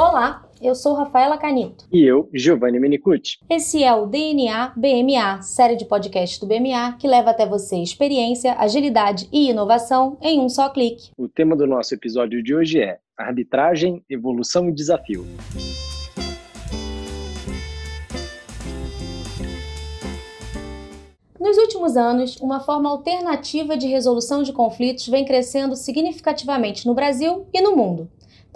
Olá, eu sou Rafaela Canito. E eu, Giovanni Menicucci. Esse é o DNA BMA, série de podcasts do BMA que leva até você experiência, agilidade e inovação em um só clique. O tema do nosso episódio de hoje é Arbitragem, Evolução e Desafio. Nos últimos anos, uma forma alternativa de resolução de conflitos vem crescendo significativamente no Brasil e no mundo.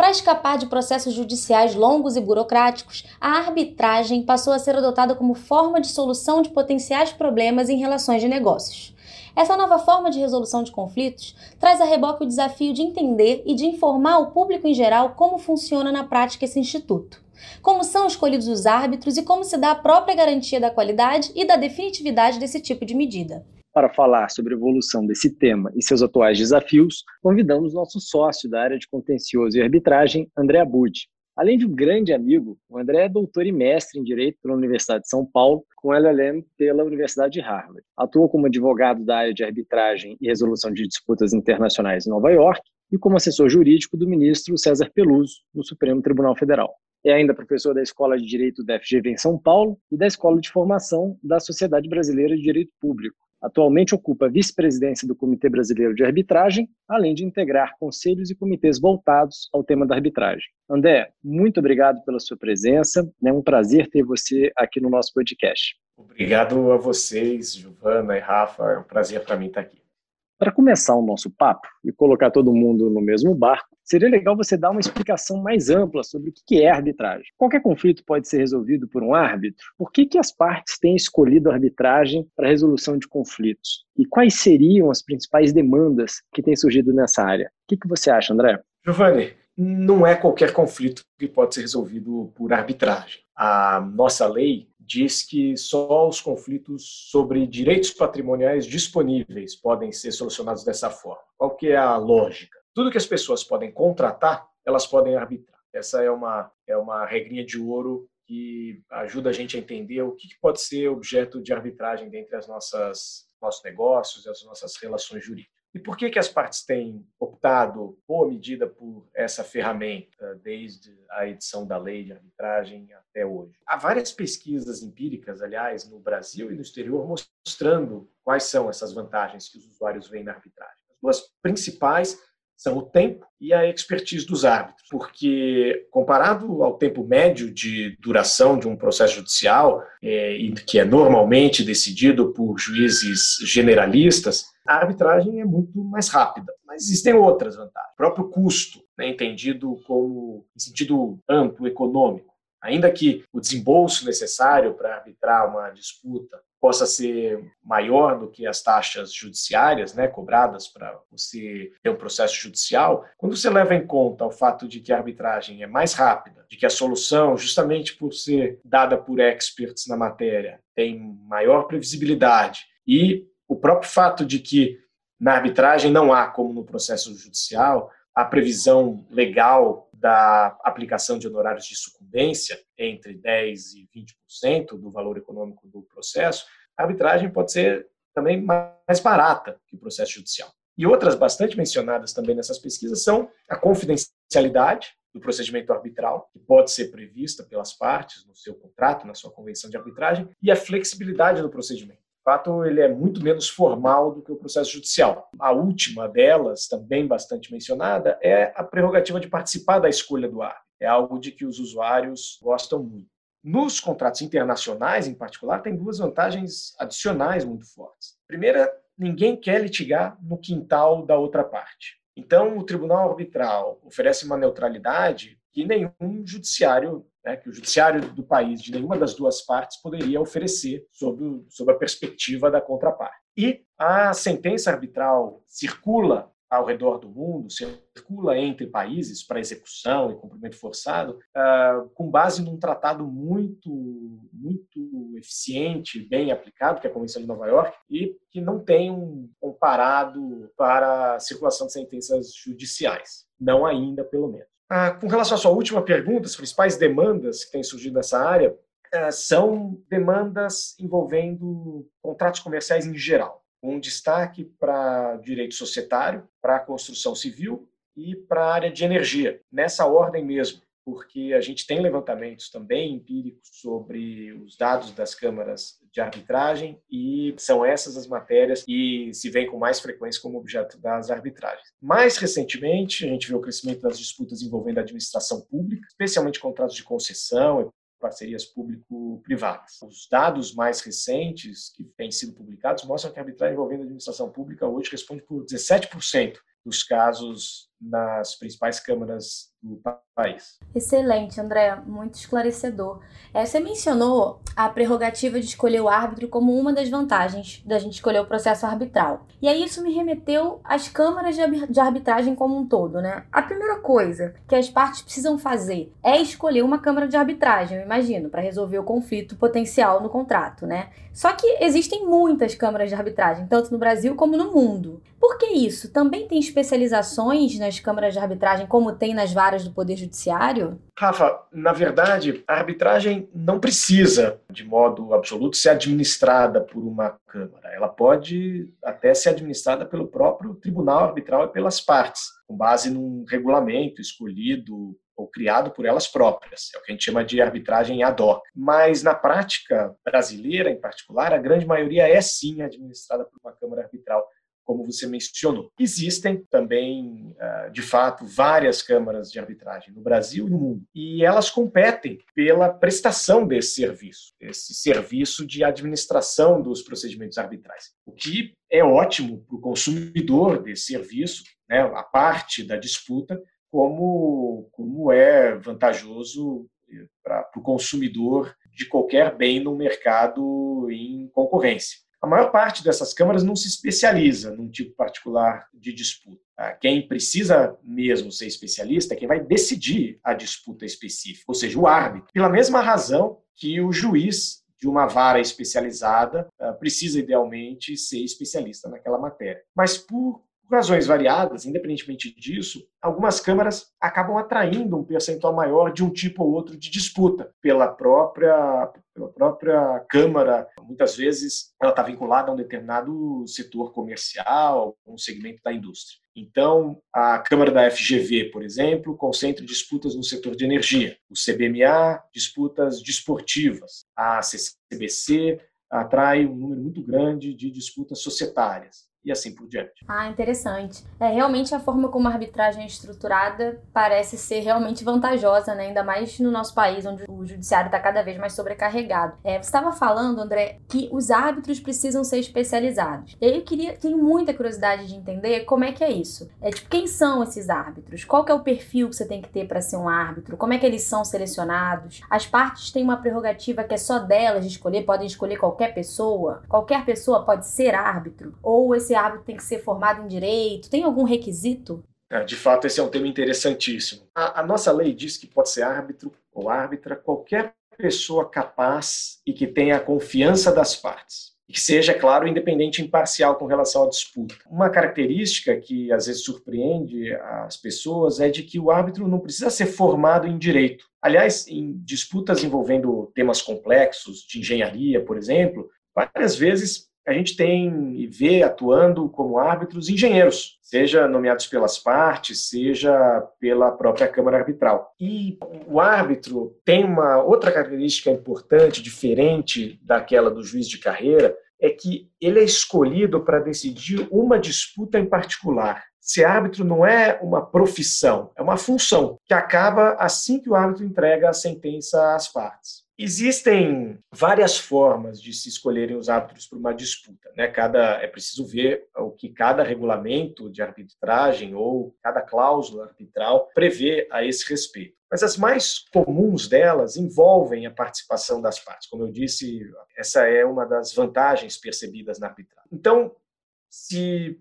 Para escapar de processos judiciais longos e burocráticos, a arbitragem passou a ser adotada como forma de solução de potenciais problemas em relações de negócios. Essa nova forma de resolução de conflitos traz a reboque o desafio de entender e de informar o público em geral como funciona na prática esse instituto. Como são escolhidos os árbitros e como se dá a própria garantia da qualidade e da definitividade desse tipo de medida. Para falar sobre a evolução desse tema e seus atuais desafios, convidamos nosso sócio da área de contencioso e arbitragem, André Abud. Além de um grande amigo, o André é doutor e mestre em Direito pela Universidade de São Paulo, com LLM pela Universidade de Harvard. Atuou como advogado da área de arbitragem e resolução de disputas internacionais em Nova York e como assessor jurídico do ministro César Peluso, no Supremo Tribunal Federal. É ainda professor da Escola de Direito da FGV em São Paulo e da Escola de Formação da Sociedade Brasileira de Direito Público, Atualmente ocupa a vice-presidência do Comitê Brasileiro de Arbitragem, além de integrar conselhos e comitês voltados ao tema da arbitragem. André, muito obrigado pela sua presença. É um prazer ter você aqui no nosso podcast. Obrigado a vocês, Giovana e Rafa. É um prazer para mim estar aqui. Para começar o nosso papo e colocar todo mundo no mesmo barco, seria legal você dar uma explicação mais ampla sobre o que é arbitragem. Qualquer conflito pode ser resolvido por um árbitro? Por que, que as partes têm escolhido a arbitragem para a resolução de conflitos? E quais seriam as principais demandas que têm surgido nessa área? O que, que você acha, André? Giovanni, não é qualquer conflito que pode ser resolvido por arbitragem. A nossa lei diz que só os conflitos sobre direitos patrimoniais disponíveis podem ser solucionados dessa forma. Qual que é a lógica? Tudo que as pessoas podem contratar, elas podem arbitrar. Essa é uma, é uma regrinha de ouro que ajuda a gente a entender o que pode ser objeto de arbitragem dentre as nossas nossos negócios e as nossas relações jurídicas. E por que, que as partes têm optado, boa medida, por essa ferramenta desde a edição da lei de arbitragem até hoje? Há várias pesquisas empíricas, aliás, no Brasil e no exterior, mostrando quais são essas vantagens que os usuários veem na arbitragem. As duas principais são o tempo e a expertise dos árbitros, porque comparado ao tempo médio de duração de um processo judicial, é, que é normalmente decidido por juízes generalistas, a arbitragem é muito mais rápida. Mas existem outras vantagens. O próprio custo, né, entendido como em sentido amplo, econômico. Ainda que o desembolso necessário para arbitrar uma disputa possa ser maior do que as taxas judiciárias, né, cobradas para você ter um processo judicial, quando você leva em conta o fato de que a arbitragem é mais rápida, de que a solução, justamente por ser dada por experts na matéria, tem maior previsibilidade e o próprio fato de que na arbitragem não há, como no processo judicial, a previsão legal da aplicação de honorários de sucumbência entre 10% e 20% do valor econômico do processo, a arbitragem pode ser também mais barata que o processo judicial. E outras bastante mencionadas também nessas pesquisas são a confidencialidade do procedimento arbitral, que pode ser prevista pelas partes no seu contrato, na sua convenção de arbitragem, e a flexibilidade do procedimento fato, ele é muito menos formal do que o processo judicial. A última delas, também bastante mencionada, é a prerrogativa de participar da escolha do árbitro. É algo de que os usuários gostam muito. Nos contratos internacionais, em particular, tem duas vantagens adicionais muito fortes. Primeira, ninguém quer litigar no quintal da outra parte. Então, o tribunal arbitral oferece uma neutralidade que nenhum judiciário né, que o judiciário do país, de nenhuma das duas partes, poderia oferecer sob, sob a perspectiva da contraparte. E a sentença arbitral circula ao redor do mundo, circula entre países para execução e cumprimento forçado, uh, com base num tratado muito, muito eficiente, bem aplicado, que é a Convenção de Nova York, e que não tem um comparado para a circulação de sentenças judiciais. Não ainda, pelo menos. Ah, com relação à sua última pergunta, as principais demandas que têm surgido nessa área ah, são demandas envolvendo contratos comerciais em geral, com destaque para direito societário, para a construção civil e para a área de energia, nessa ordem mesmo. Porque a gente tem levantamentos também empíricos sobre os dados das câmaras de arbitragem e são essas as matérias que se vêm com mais frequência como objeto das arbitragens. Mais recentemente, a gente vê o crescimento das disputas envolvendo a administração pública, especialmente contratos de concessão parcerias público-privadas. Os dados mais recentes que têm sido publicados mostram que a arbitragem envolvendo a administração pública hoje responde por 17% dos casos nas principais câmaras do país. Excelente, André, muito esclarecedor. É, você mencionou a prerrogativa de escolher o árbitro como uma das vantagens da gente escolher o processo arbitral. E aí isso me remeteu às câmaras de arbitragem como um todo, né? A primeira coisa que as partes precisam fazer é escolher uma câmara de arbitragem, eu imagino, para resolver o conflito potencial no contrato, né? Só que existem muitas câmaras de arbitragem, tanto no Brasil como no mundo. Por que isso? Também tem especializações nas câmaras de arbitragem, como tem nas varas do Poder Judiciário? Rafa, na verdade, a arbitragem não precisa, de modo absoluto, ser administrada por uma Câmara. Ela pode até ser administrada pelo próprio Tribunal Arbitral e pelas partes, com base num regulamento escolhido ou criado por elas próprias. É o que a gente chama de arbitragem ad hoc. Mas na prática brasileira, em particular, a grande maioria é sim administrada por uma Câmara Arbitral como você mencionou. Existem também, ah, de fato, várias câmaras de arbitragem no Brasil e no mundo, e elas competem pela prestação desse serviço, esse serviço de administração dos procedimentos arbitrais, o que é ótimo para o consumidor desse serviço, né, a parte da disputa, como, como é vantajoso eh, para o consumidor de qualquer bem no mercado em concorrência. A maior parte dessas câmaras não se especializa num tipo particular de disputa. Tá? Quem precisa mesmo ser especialista é quem vai decidir a disputa específica, ou seja, o árbitro. Pela mesma razão que o juiz de uma vara especializada ah, precisa, idealmente, ser especialista naquela matéria. Mas por por razões variadas, independentemente disso, algumas câmaras acabam atraindo um percentual maior de um tipo ou outro de disputa pela própria, pela própria Câmara. Muitas vezes ela está vinculada a um determinado setor comercial, um segmento da indústria. Então, a Câmara da FGV, por exemplo, concentra disputas no setor de energia. O CBMA, disputas desportivas. A CCBC atrai um número muito grande de disputas societárias e assim por diante. Ah, interessante. É, realmente a forma como a arbitragem é estruturada parece ser realmente vantajosa, né? ainda mais no nosso país, onde o judiciário está cada vez mais sobrecarregado. É, você estava falando, André, que os árbitros precisam ser especializados. E aí eu queria, tenho muita curiosidade de entender como é que é isso. É tipo, quem são esses árbitros? Qual é o perfil que você tem que ter para ser um árbitro? Como é que eles são selecionados? As partes têm uma prerrogativa que é só delas de escolher, podem escolher qualquer pessoa? Qualquer pessoa pode ser árbitro? Ou esse árbitro tem que ser formado em direito? Tem algum requisito? É, de fato, esse é um tema interessantíssimo. A, a nossa lei diz que pode ser árbitro ou árbitra qualquer pessoa capaz e que tenha a confiança das partes. E que seja, claro, independente e imparcial com relação à disputa. Uma característica que às vezes surpreende as pessoas é de que o árbitro não precisa ser formado em direito. Aliás, em disputas envolvendo temas complexos, de engenharia, por exemplo, várias vezes a gente tem e vê atuando como árbitros engenheiros, seja nomeados pelas partes, seja pela própria Câmara Arbitral. E o árbitro tem uma outra característica importante, diferente daquela do juiz de carreira, é que ele é escolhido para decidir uma disputa em particular. Ser árbitro não é uma profissão, é uma função que acaba assim que o árbitro entrega a sentença às partes. Existem várias formas de se escolherem os árbitros para uma disputa. Né? Cada, é preciso ver o que cada regulamento de arbitragem ou cada cláusula arbitral prevê a esse respeito. Mas as mais comuns delas envolvem a participação das partes. Como eu disse, essa é uma das vantagens percebidas na arbitragem. Então, se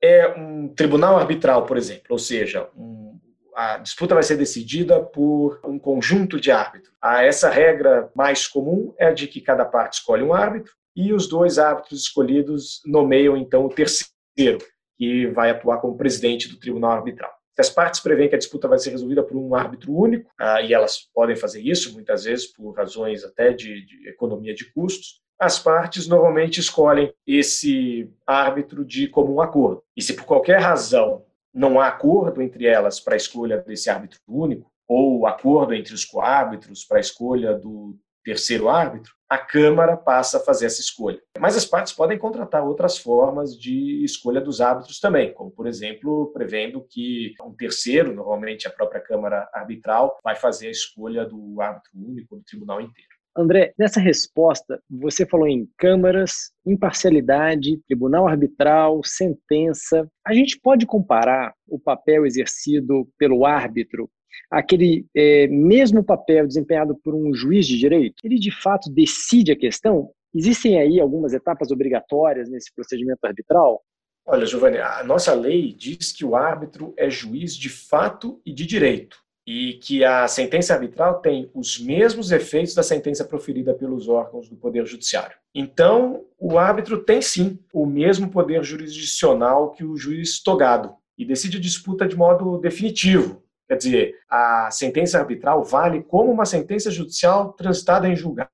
é um tribunal arbitral, por exemplo, ou seja, um, a disputa vai ser decidida por um conjunto de árbitros. Ah, essa regra mais comum é a de que cada parte escolhe um árbitro e os dois árbitros escolhidos nomeiam então o terceiro, que vai atuar como presidente do tribunal arbitral. Se as partes prevêem que a disputa vai ser resolvida por um árbitro único, ah, e elas podem fazer isso muitas vezes por razões até de, de economia de custos, as partes normalmente escolhem esse árbitro de comum acordo. E se por qualquer razão não há acordo entre elas para a escolha desse árbitro único, ou acordo entre os coárbitros para a escolha do terceiro árbitro, a Câmara passa a fazer essa escolha. Mas as partes podem contratar outras formas de escolha dos árbitros também, como, por exemplo, prevendo que um terceiro, normalmente a própria Câmara Arbitral, vai fazer a escolha do árbitro único do tribunal inteiro. André, nessa resposta, você falou em câmaras, imparcialidade, tribunal arbitral, sentença. A gente pode comparar o papel exercido pelo árbitro aquele é, mesmo papel desempenhado por um juiz de direito? Ele de fato decide a questão? Existem aí algumas etapas obrigatórias nesse procedimento arbitral? Olha, Giovanni, a nossa lei diz que o árbitro é juiz de fato e de direito e que a sentença arbitral tem os mesmos efeitos da sentença proferida pelos órgãos do Poder Judiciário. Então, o árbitro tem sim o mesmo poder jurisdicional que o juiz togado e decide a disputa de modo definitivo, Quer dizer, a sentença arbitral vale como uma sentença judicial transitada em julgado,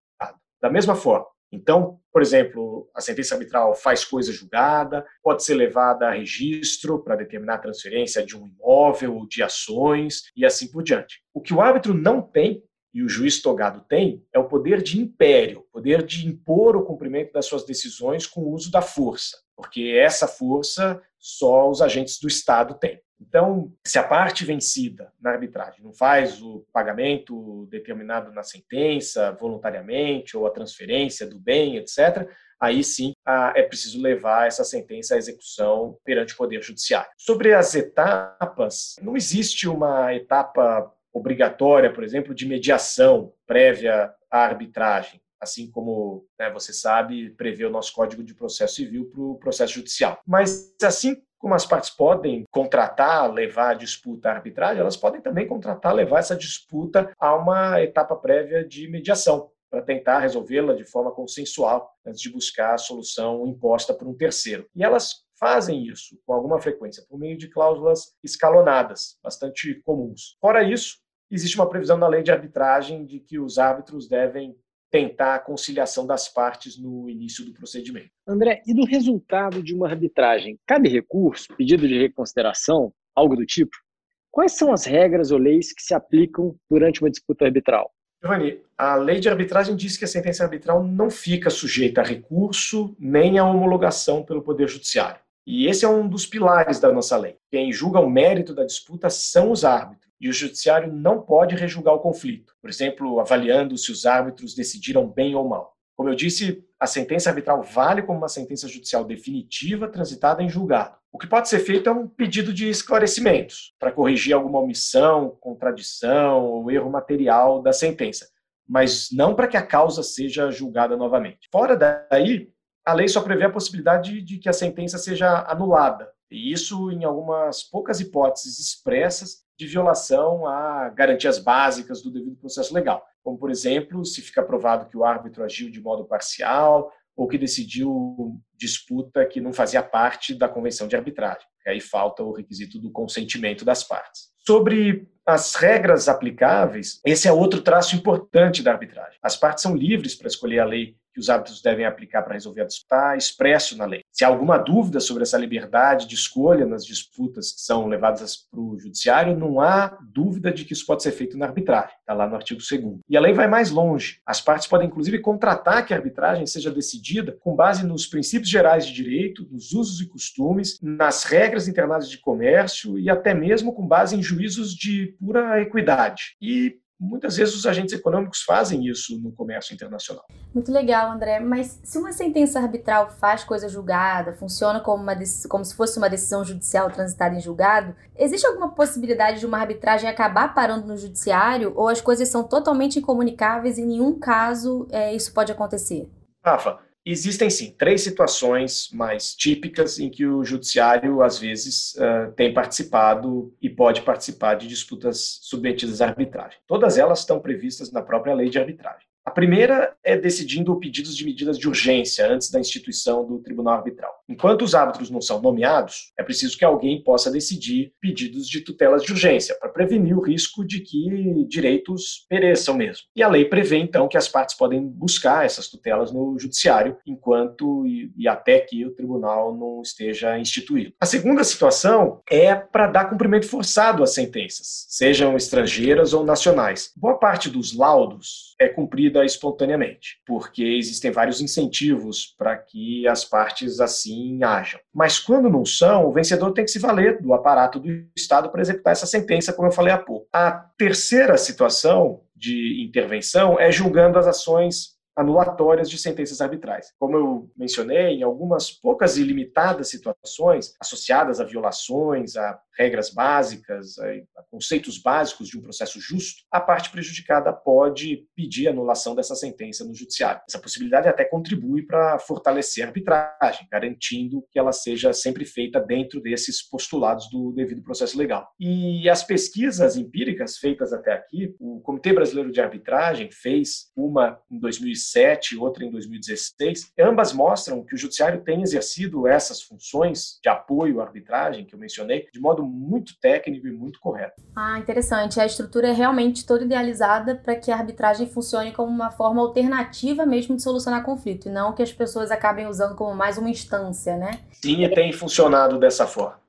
da mesma forma. Então, por exemplo, a sentença arbitral faz coisa julgada, pode ser levada a registro para determinar a transferência de um imóvel ou de ações e assim por diante. O que o árbitro não tem e o juiz togado tem é o poder de império, poder de impor o cumprimento das suas decisões com o uso da força, porque essa força só os agentes do Estado têm. Então, se a parte vencida na arbitragem não faz o pagamento determinado na sentença, voluntariamente, ou a transferência do bem, etc., aí sim é preciso levar essa sentença à execução perante o Poder Judiciário. Sobre as etapas, não existe uma etapa obrigatória, por exemplo, de mediação prévia à arbitragem assim como né, você sabe, prevê o nosso Código de Processo Civil para o processo judicial. Mas, assim como as partes podem contratar, levar a disputa à arbitragem, elas podem também contratar, levar essa disputa a uma etapa prévia de mediação, para tentar resolvê-la de forma consensual, antes de buscar a solução imposta por um terceiro. E elas fazem isso com alguma frequência, por meio de cláusulas escalonadas, bastante comuns. Fora isso, existe uma previsão na lei de arbitragem de que os árbitros devem tentar a conciliação das partes no início do procedimento. André, e do resultado de uma arbitragem? Cabe recurso, pedido de reconsideração, algo do tipo? Quais são as regras ou leis que se aplicam durante uma disputa arbitral? Giovanni, a lei de arbitragem diz que a sentença arbitral não fica sujeita a recurso nem a homologação pelo Poder Judiciário. E esse é um dos pilares da nossa lei. Quem julga o mérito da disputa são os árbitros e o judiciário não pode rejulgar o conflito, por exemplo, avaliando se os árbitros decidiram bem ou mal. Como eu disse, a sentença arbitral vale como uma sentença judicial definitiva transitada em julgado. O que pode ser feito é um pedido de esclarecimentos para corrigir alguma omissão, contradição ou erro material da sentença, mas não para que a causa seja julgada novamente. Fora daí, a lei só prevê a possibilidade de que a sentença seja anulada, e isso em algumas poucas hipóteses expressas de violação a garantias básicas do devido processo legal, como, por exemplo, se fica provado que o árbitro agiu de modo parcial ou que decidiu disputa que não fazia parte da convenção de arbitragem. Aí falta o requisito do consentimento das partes. Sobre as regras aplicáveis, esse é outro traço importante da arbitragem. As partes são livres para escolher a lei que os árbitros devem aplicar para resolver a disputa está expresso na lei. Se há alguma dúvida sobre essa liberdade de escolha nas disputas que são levadas para o judiciário, não há dúvida de que isso pode ser feito na arbitragem. Está lá no artigo 2 E a lei vai mais longe. As partes podem, inclusive, contratar que a arbitragem seja decidida com base nos princípios gerais de direito, nos usos e costumes, nas regras internadas de comércio e até mesmo com base em juízos de pura equidade. E Muitas vezes os agentes econômicos fazem isso no comércio internacional. Muito legal, André. Mas se uma sentença arbitral faz coisa julgada, funciona como, uma, como se fosse uma decisão judicial transitada em julgado, existe alguma possibilidade de uma arbitragem acabar parando no judiciário ou as coisas são totalmente incomunicáveis e em nenhum caso é, isso pode acontecer? Rafa, Existem sim três situações mais típicas em que o judiciário às vezes tem participado e pode participar de disputas submetidas à arbitragem. Todas elas estão previstas na própria lei de arbitragem. A primeira é decidindo pedidos de medidas de urgência antes da instituição do tribunal arbitral. Enquanto os árbitros não são nomeados, é preciso que alguém possa decidir pedidos de tutelas de urgência, para prevenir o risco de que direitos pereçam mesmo. E a lei prevê, então, que as partes podem buscar essas tutelas no judiciário, enquanto e, e até que o tribunal não esteja instituído. A segunda situação é para dar cumprimento forçado às sentenças, sejam estrangeiras ou nacionais. Boa parte dos laudos é cumprida espontaneamente, porque existem vários incentivos para que as partes assim hajam. Mas quando não são, o vencedor tem que se valer do aparato do Estado para executar essa sentença, como eu falei há pouco. A terceira situação de intervenção é julgando as ações anulatórias de sentenças arbitrais. Como eu mencionei, em algumas poucas e limitadas situações associadas a violações, a regras básicas, a conceitos básicos de um processo justo, a parte prejudicada pode pedir anulação dessa sentença no judiciário. Essa possibilidade até contribui para fortalecer a arbitragem, garantindo que ela seja sempre feita dentro desses postulados do devido processo legal. E as pesquisas empíricas feitas até aqui, o Comitê Brasileiro de Arbitragem fez uma em 2007, outra em 2016, ambas mostram que o judiciário tem exercido essas funções de apoio à arbitragem que eu mencionei de modo muito técnico e muito correto. Ah, interessante. A estrutura é realmente toda idealizada para que a arbitragem funcione como uma forma alternativa mesmo de solucionar conflito, e não que as pessoas acabem usando como mais uma instância, né? Sim, e tem funcionado dessa forma.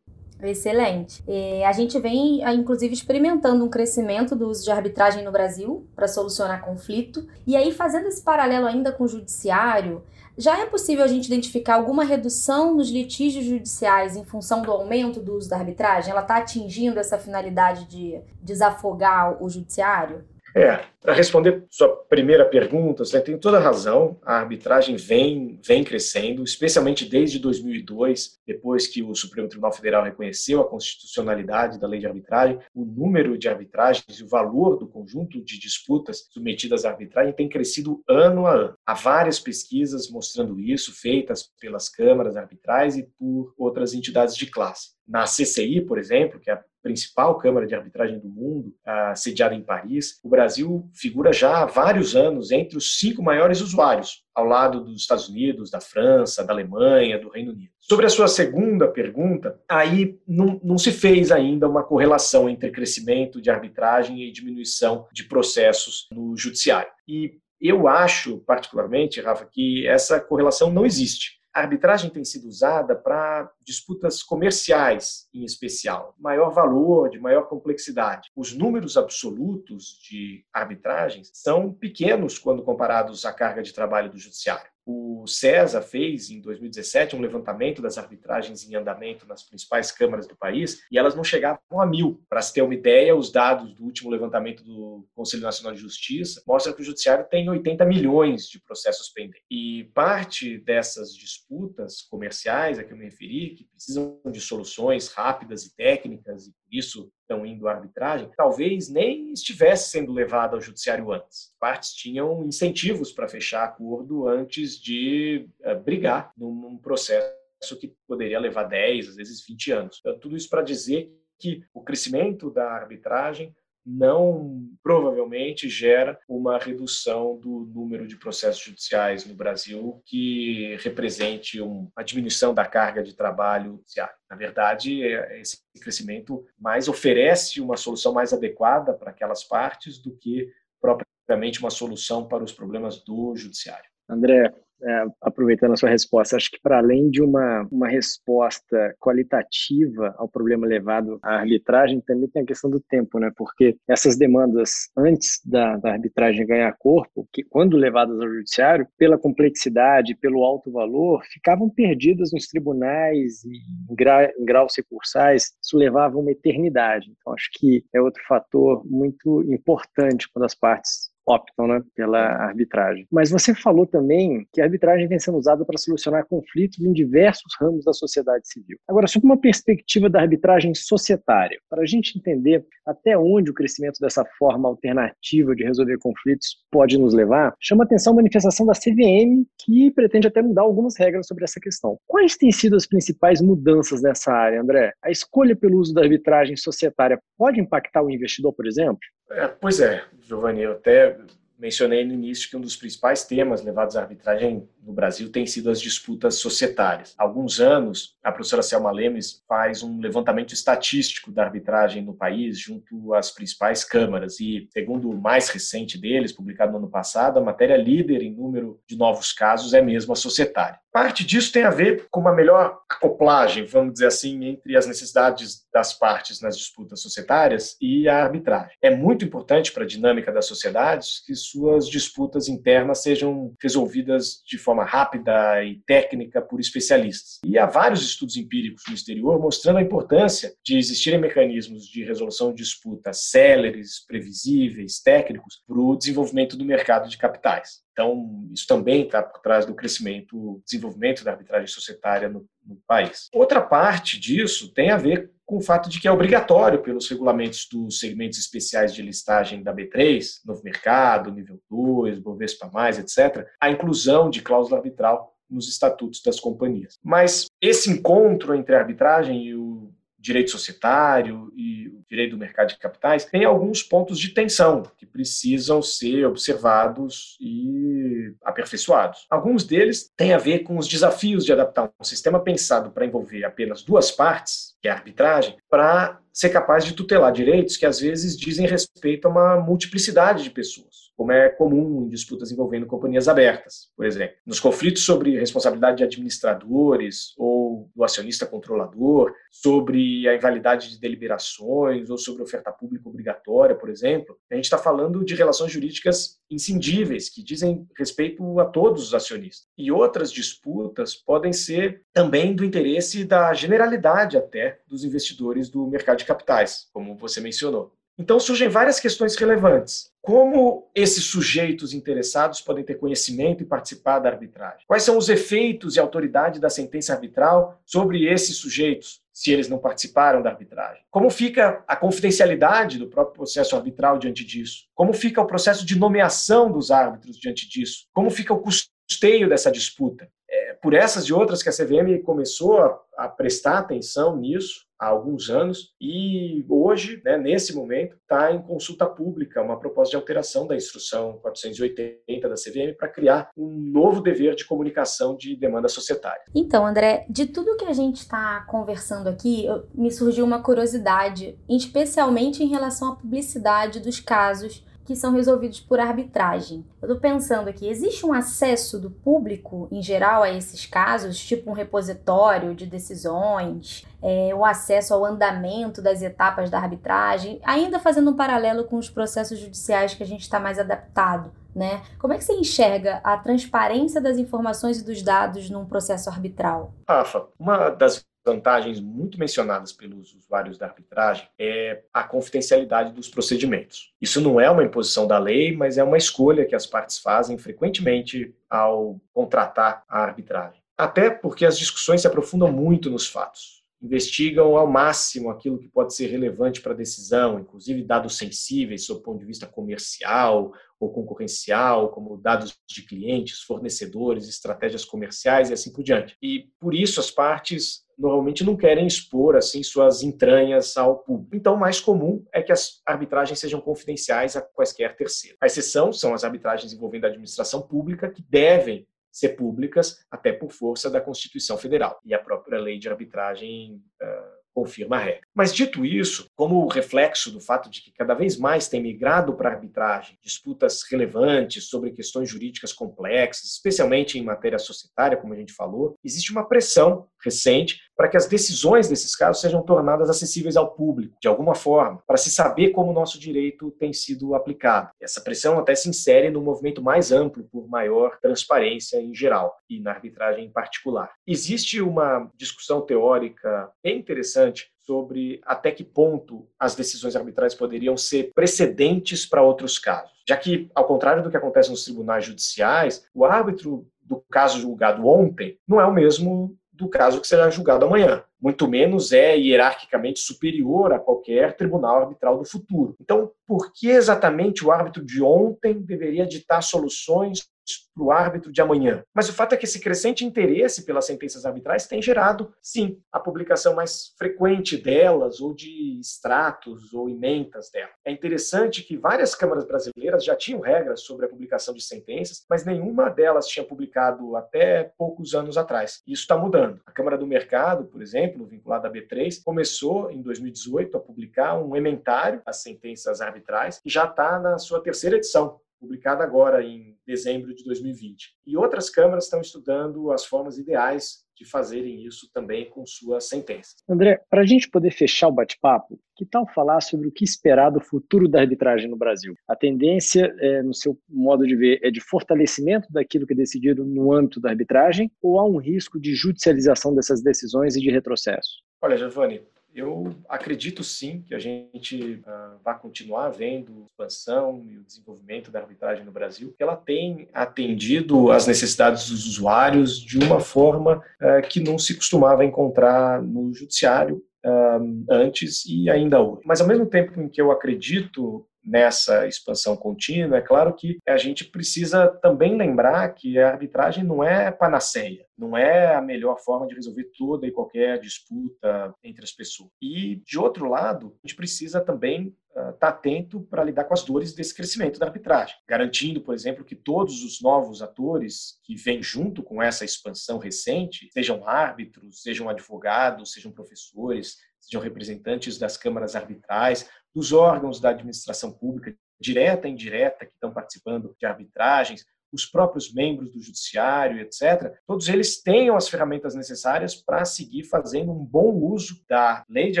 Excelente. E a gente vem, inclusive, experimentando um crescimento do uso de arbitragem no Brasil para solucionar conflito. E aí, fazendo esse paralelo ainda com o judiciário, já é possível a gente identificar alguma redução nos litígios judiciais em função do aumento do uso da arbitragem? Ela está atingindo essa finalidade de desafogar o judiciário? É, para responder sua primeira pergunta, você tem toda a razão. A arbitragem vem, vem crescendo, especialmente desde 2002, depois que o Supremo Tribunal Federal reconheceu a constitucionalidade da lei de arbitragem. O número de arbitragens e o valor do conjunto de disputas submetidas à arbitragem tem crescido ano a ano. Há várias pesquisas mostrando isso, feitas pelas câmaras arbitrais e por outras entidades de classe. Na CCI, por exemplo, que é a principal Câmara de Arbitragem do mundo, sediada em Paris, o Brasil figura já há vários anos entre os cinco maiores usuários, ao lado dos Estados Unidos, da França, da Alemanha, do Reino Unido. Sobre a sua segunda pergunta, aí não, não se fez ainda uma correlação entre crescimento de arbitragem e diminuição de processos no judiciário. E eu acho, particularmente, Rafa, que essa correlação não existe. A arbitragem tem sido usada para disputas comerciais, em especial, maior valor, de maior complexidade. Os números absolutos de arbitragens são pequenos quando comparados à carga de trabalho do judiciário. O César fez, em 2017, um levantamento das arbitragens em andamento nas principais câmaras do país e elas não chegavam a mil. Para se ter uma ideia, os dados do último levantamento do Conselho Nacional de Justiça mostram que o Judiciário tem 80 milhões de processos pendentes. E parte dessas disputas comerciais a que eu me referi, que precisam de soluções rápidas e técnicas, e por isso estão indo à arbitragem, talvez nem estivesse sendo levada ao judiciário antes. Partes tinham incentivos para fechar acordo antes de uh, brigar num processo que poderia levar 10, às vezes 20 anos. Então, tudo isso para dizer que o crescimento da arbitragem não provavelmente gera uma redução do número de processos judiciais no Brasil que represente uma diminuição da carga de trabalho judiciário. Na verdade, é, esse crescimento mais oferece uma solução mais adequada para aquelas partes do que propriamente uma solução para os problemas do judiciário. André, é, aproveitando a sua resposta, acho que para além de uma, uma resposta qualitativa ao problema levado à arbitragem, também tem a questão do tempo, né? Porque essas demandas antes da, da arbitragem ganhar corpo, que quando levadas ao judiciário, pela complexidade, pelo alto valor, ficavam perdidas nos tribunais e em, gra, em graus recursais, isso levava uma eternidade. Então, acho que é outro fator muito importante quando as partes optam né, pela arbitragem. Mas você falou também que a arbitragem vem sendo usada para solucionar conflitos em diversos ramos da sociedade civil. Agora, sob uma perspectiva da arbitragem societária, para a gente entender até onde o crescimento dessa forma alternativa de resolver conflitos pode nos levar, chama atenção a manifestação da CVM, que pretende até mudar algumas regras sobre essa questão. Quais têm sido as principais mudanças nessa área, André? A escolha pelo uso da arbitragem societária pode impactar o investidor, por exemplo? É, pois é, Giovanni, eu até mencionei no início que um dos principais temas levados à arbitragem no Brasil tem sido as disputas societárias. Há alguns anos, a professora Selma Lemes faz um levantamento estatístico da arbitragem no país junto às principais câmaras e, segundo o mais recente deles, publicado no ano passado, a matéria líder em número de novos casos é mesmo a societária. Parte disso tem a ver com uma melhor acoplagem, vamos dizer assim, entre as necessidades das partes nas disputas societárias e a arbitragem. É muito importante para a dinâmica das sociedades que suas disputas internas sejam resolvidas de forma rápida e técnica por especialistas. E há vários estudos empíricos no exterior mostrando a importância de existirem mecanismos de resolução de disputas céleres, previsíveis, técnicos, para o desenvolvimento do mercado de capitais. Então, isso também está por trás do crescimento, desenvolvimento da arbitragem societária no, no, país. Outra parte disso tem a ver com o fato de que é obrigatório pelos regulamentos dos segmentos especiais de listagem da B3, Novo Mercado, Nível 2, Bovespa+, etc., a inclusão de cláusula arbitral nos estatutos das companhias. Mas esse encontro entre a arbitragem e o direito societário e o direito do mercado de capitais tem alguns pontos de tensão que precisam ser observados e aperfeiçoados. Alguns deles têm a ver com os desafios de adaptar um sistema pensado para envolver apenas duas partes, que é a arbitragem, para ser capaz de tutelar direitos que às vezes dizem respeito a uma multiplicidade de pessoas como é comum em disputas envolvendo companhias abertas, por exemplo. Nos conflitos sobre responsabilidade de administradores ou do acionista controlador, sobre a invalidade de deliberações ou sobre oferta pública obrigatória, por exemplo, a gente está falando de relações jurídicas inscindíveis, que dizem respeito a todos os acionistas. E outras disputas podem ser também do interesse da generalidade até dos investidores do mercado de capitais, como você mencionou. Então surgem várias questões relevantes. Como esses sujeitos interessados podem ter conhecimento e participar da arbitragem? Quais são os efeitos e autoridade da sentença arbitral sobre esses sujeitos, se eles não participaram da arbitragem? Como fica a confidencialidade do próprio processo arbitral diante disso? Como fica o processo de nomeação dos árbitros diante disso? Como fica o custeio dessa disputa? É por essas e outras que a CVM começou a, a prestar atenção nisso há alguns anos e hoje, né, nesse momento, está em consulta pública uma proposta de alteração da instrução 480 da CVM para criar um novo dever de comunicação de demanda societária. Então, André, de tudo que a gente está conversando aqui, me surgiu uma curiosidade, especialmente em relação à publicidade dos casos que são resolvidos por arbitragem. Eu estou pensando aqui, existe um acesso do público em geral a esses casos, tipo um repositório de decisões, é, o acesso ao andamento das etapas da arbitragem, ainda fazendo um paralelo com os processos judiciais que a gente está mais adaptado. Né? Como é que você enxerga a transparência das informações e dos dados num processo arbitral? Rafa, uma das vantagens muito mencionadas pelos usuários da arbitragem é a confidencialidade dos procedimentos. Isso não é uma imposição da lei, mas é uma escolha que as partes fazem frequentemente ao contratar a arbitragem. Até porque as discussões se aprofundam muito nos fatos investigam ao máximo aquilo que pode ser relevante para a decisão, inclusive dados sensíveis sob o ponto de vista comercial ou concorrencial, como dados de clientes, fornecedores, estratégias comerciais e assim por diante. E por isso as partes normalmente não querem expor assim suas entranhas ao público. Então, o mais comum é que as arbitragens sejam confidenciais a quaisquer terceiros. A exceção são as arbitragens envolvendo a administração pública, que devem ser públicas, até por força da Constituição Federal e a própria lei de arbitragem. Uh, confirma a regra. Mas dito isso, como reflexo do fato de que cada vez mais tem migrado para a arbitragem disputas relevantes sobre questões jurídicas complexas, especialmente em matéria societária, como a gente falou, existe uma pressão recente para que as decisões desses casos sejam tornadas acessíveis ao público, de alguma forma, para se saber como o nosso direito tem sido aplicado. Essa pressão até se insere no movimento mais amplo por maior transparência em geral e na arbitragem em particular. Existe uma discussão teórica bem interessante sobre até que ponto as decisões arbitrais poderiam ser precedentes para outros casos. Já que, ao contrário do que acontece nos tribunais judiciais, o árbitro do caso julgado ontem não é o mesmo do caso que será julgado amanhã. Muito menos é hierarquicamente superior a qualquer tribunal arbitral do futuro. Então, por que exatamente o árbitro de ontem deveria ditar soluções para o árbitro de amanhã. Mas o fato é que esse crescente interesse pelas sentenças arbitrais tem gerado, sim, a publicação mais frequente delas, ou de extratos ou ementas delas. É interessante que várias câmaras brasileiras já tinham regras sobre a publicação de sentenças, mas nenhuma delas tinha publicado até poucos anos atrás. Isso está mudando. A Câmara do Mercado, por exemplo, vinculada à B3, começou em 2018 a publicar um ementário às sentenças arbitrais e já está na sua terceira edição publicada agora em dezembro de 2020. E outras câmaras estão estudando as formas ideais de fazerem isso também com suas sentenças. André, para a gente poder fechar o bate-papo, que tal falar sobre o que esperar do futuro da arbitragem no Brasil? A tendência, é, no seu modo de ver, é de fortalecimento daquilo que é decidido no âmbito da arbitragem ou há um risco de judicialização dessas decisões e de retrocesso? Olha, Giovanni, eu acredito sim que a gente uh, vai continuar vendo expansão e o desenvolvimento da arbitragem no Brasil. Ela tem atendido às necessidades dos usuários de uma forma uh, que não se costumava encontrar no judiciário uh, antes e ainda hoje. Mas ao mesmo tempo em que eu acredito nessa expansão contínua, é claro que a gente precisa também lembrar que a arbitragem não é panaceia, não é a melhor forma de resolver toda e qualquer disputa entre as pessoas. E, de outro lado, a gente precisa também estar uh, tá atento para lidar com as dores desse crescimento da arbitragem, garantindo, por exemplo, que todos os novos atores que vêm junto com essa expansão recente, sejam árbitros, sejam advogados, sejam professores, sejam representantes das câmaras arbitrais, dos órgãos da administração pública, direta e indireta, que estão participando de arbitragens, os próprios membros do judiciário, etc., todos eles tenham as ferramentas necessárias para seguir fazendo um bom uso da lei de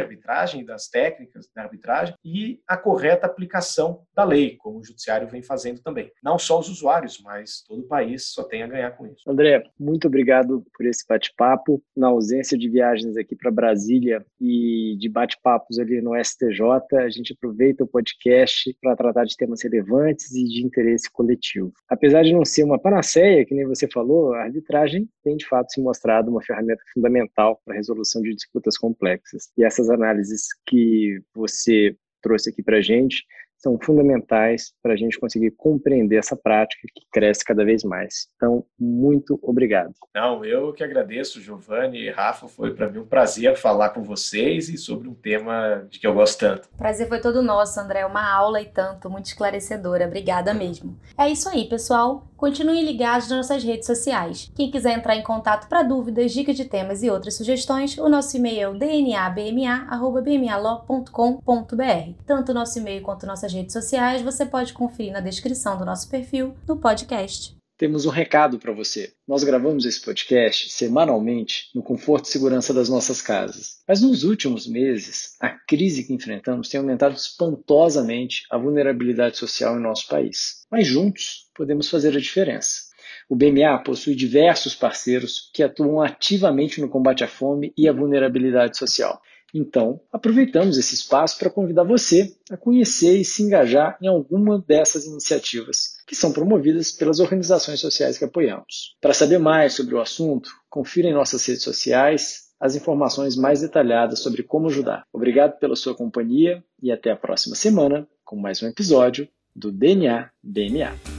arbitragem, das técnicas da arbitragem e a correta aplicação da lei, como o judiciário vem fazendo também. Não só os usuários, mas todo o país só tem a ganhar com isso. André, muito obrigado por esse bate-papo. Na ausência de viagens aqui para Brasília e de bate-papos ali no STJ, a gente aproveita o podcast para tratar de temas relevantes e de interesse coletivo. Apesar de ser uma panaceia, que nem você falou, a arbitragem tem de fato se mostrado uma ferramenta fundamental para a resolução de disputas complexas. E essas análises que você trouxe aqui para a gente são fundamentais para a gente conseguir compreender essa prática que cresce cada vez mais. Então, muito obrigado. Não, eu que agradeço, Giovanni e Rafa. Foi para mim um prazer falar com vocês e sobre um tema de que eu gosto tanto. Prazer foi todo nosso, André. Uma aula e tanto, muito esclarecedora. Obrigada mesmo. É isso aí, pessoal. Continuem ligados nas nossas redes sociais. Quem quiser entrar em contato para dúvidas, dicas de temas e outras sugestões, o nosso e-mail é o dnabma.bmalo.com.br. Tanto o nosso e-mail quanto nossas redes sociais você pode conferir na descrição do nosso perfil no podcast. Temos um recado para você. Nós gravamos esse podcast semanalmente no conforto e segurança das nossas casas. Mas nos últimos meses, a crise que enfrentamos tem aumentado espantosamente a vulnerabilidade social em nosso país. Mas juntos podemos fazer a diferença. O BMA possui diversos parceiros que atuam ativamente no combate à fome e à vulnerabilidade social. Então, aproveitamos esse espaço para convidar você a conhecer e se engajar em alguma dessas iniciativas, que são promovidas pelas organizações sociais que apoiamos. Para saber mais sobre o assunto, confira em nossas redes sociais as informações mais detalhadas sobre como ajudar. Obrigado pela sua companhia e até a próxima semana com mais um episódio do DNA BMA.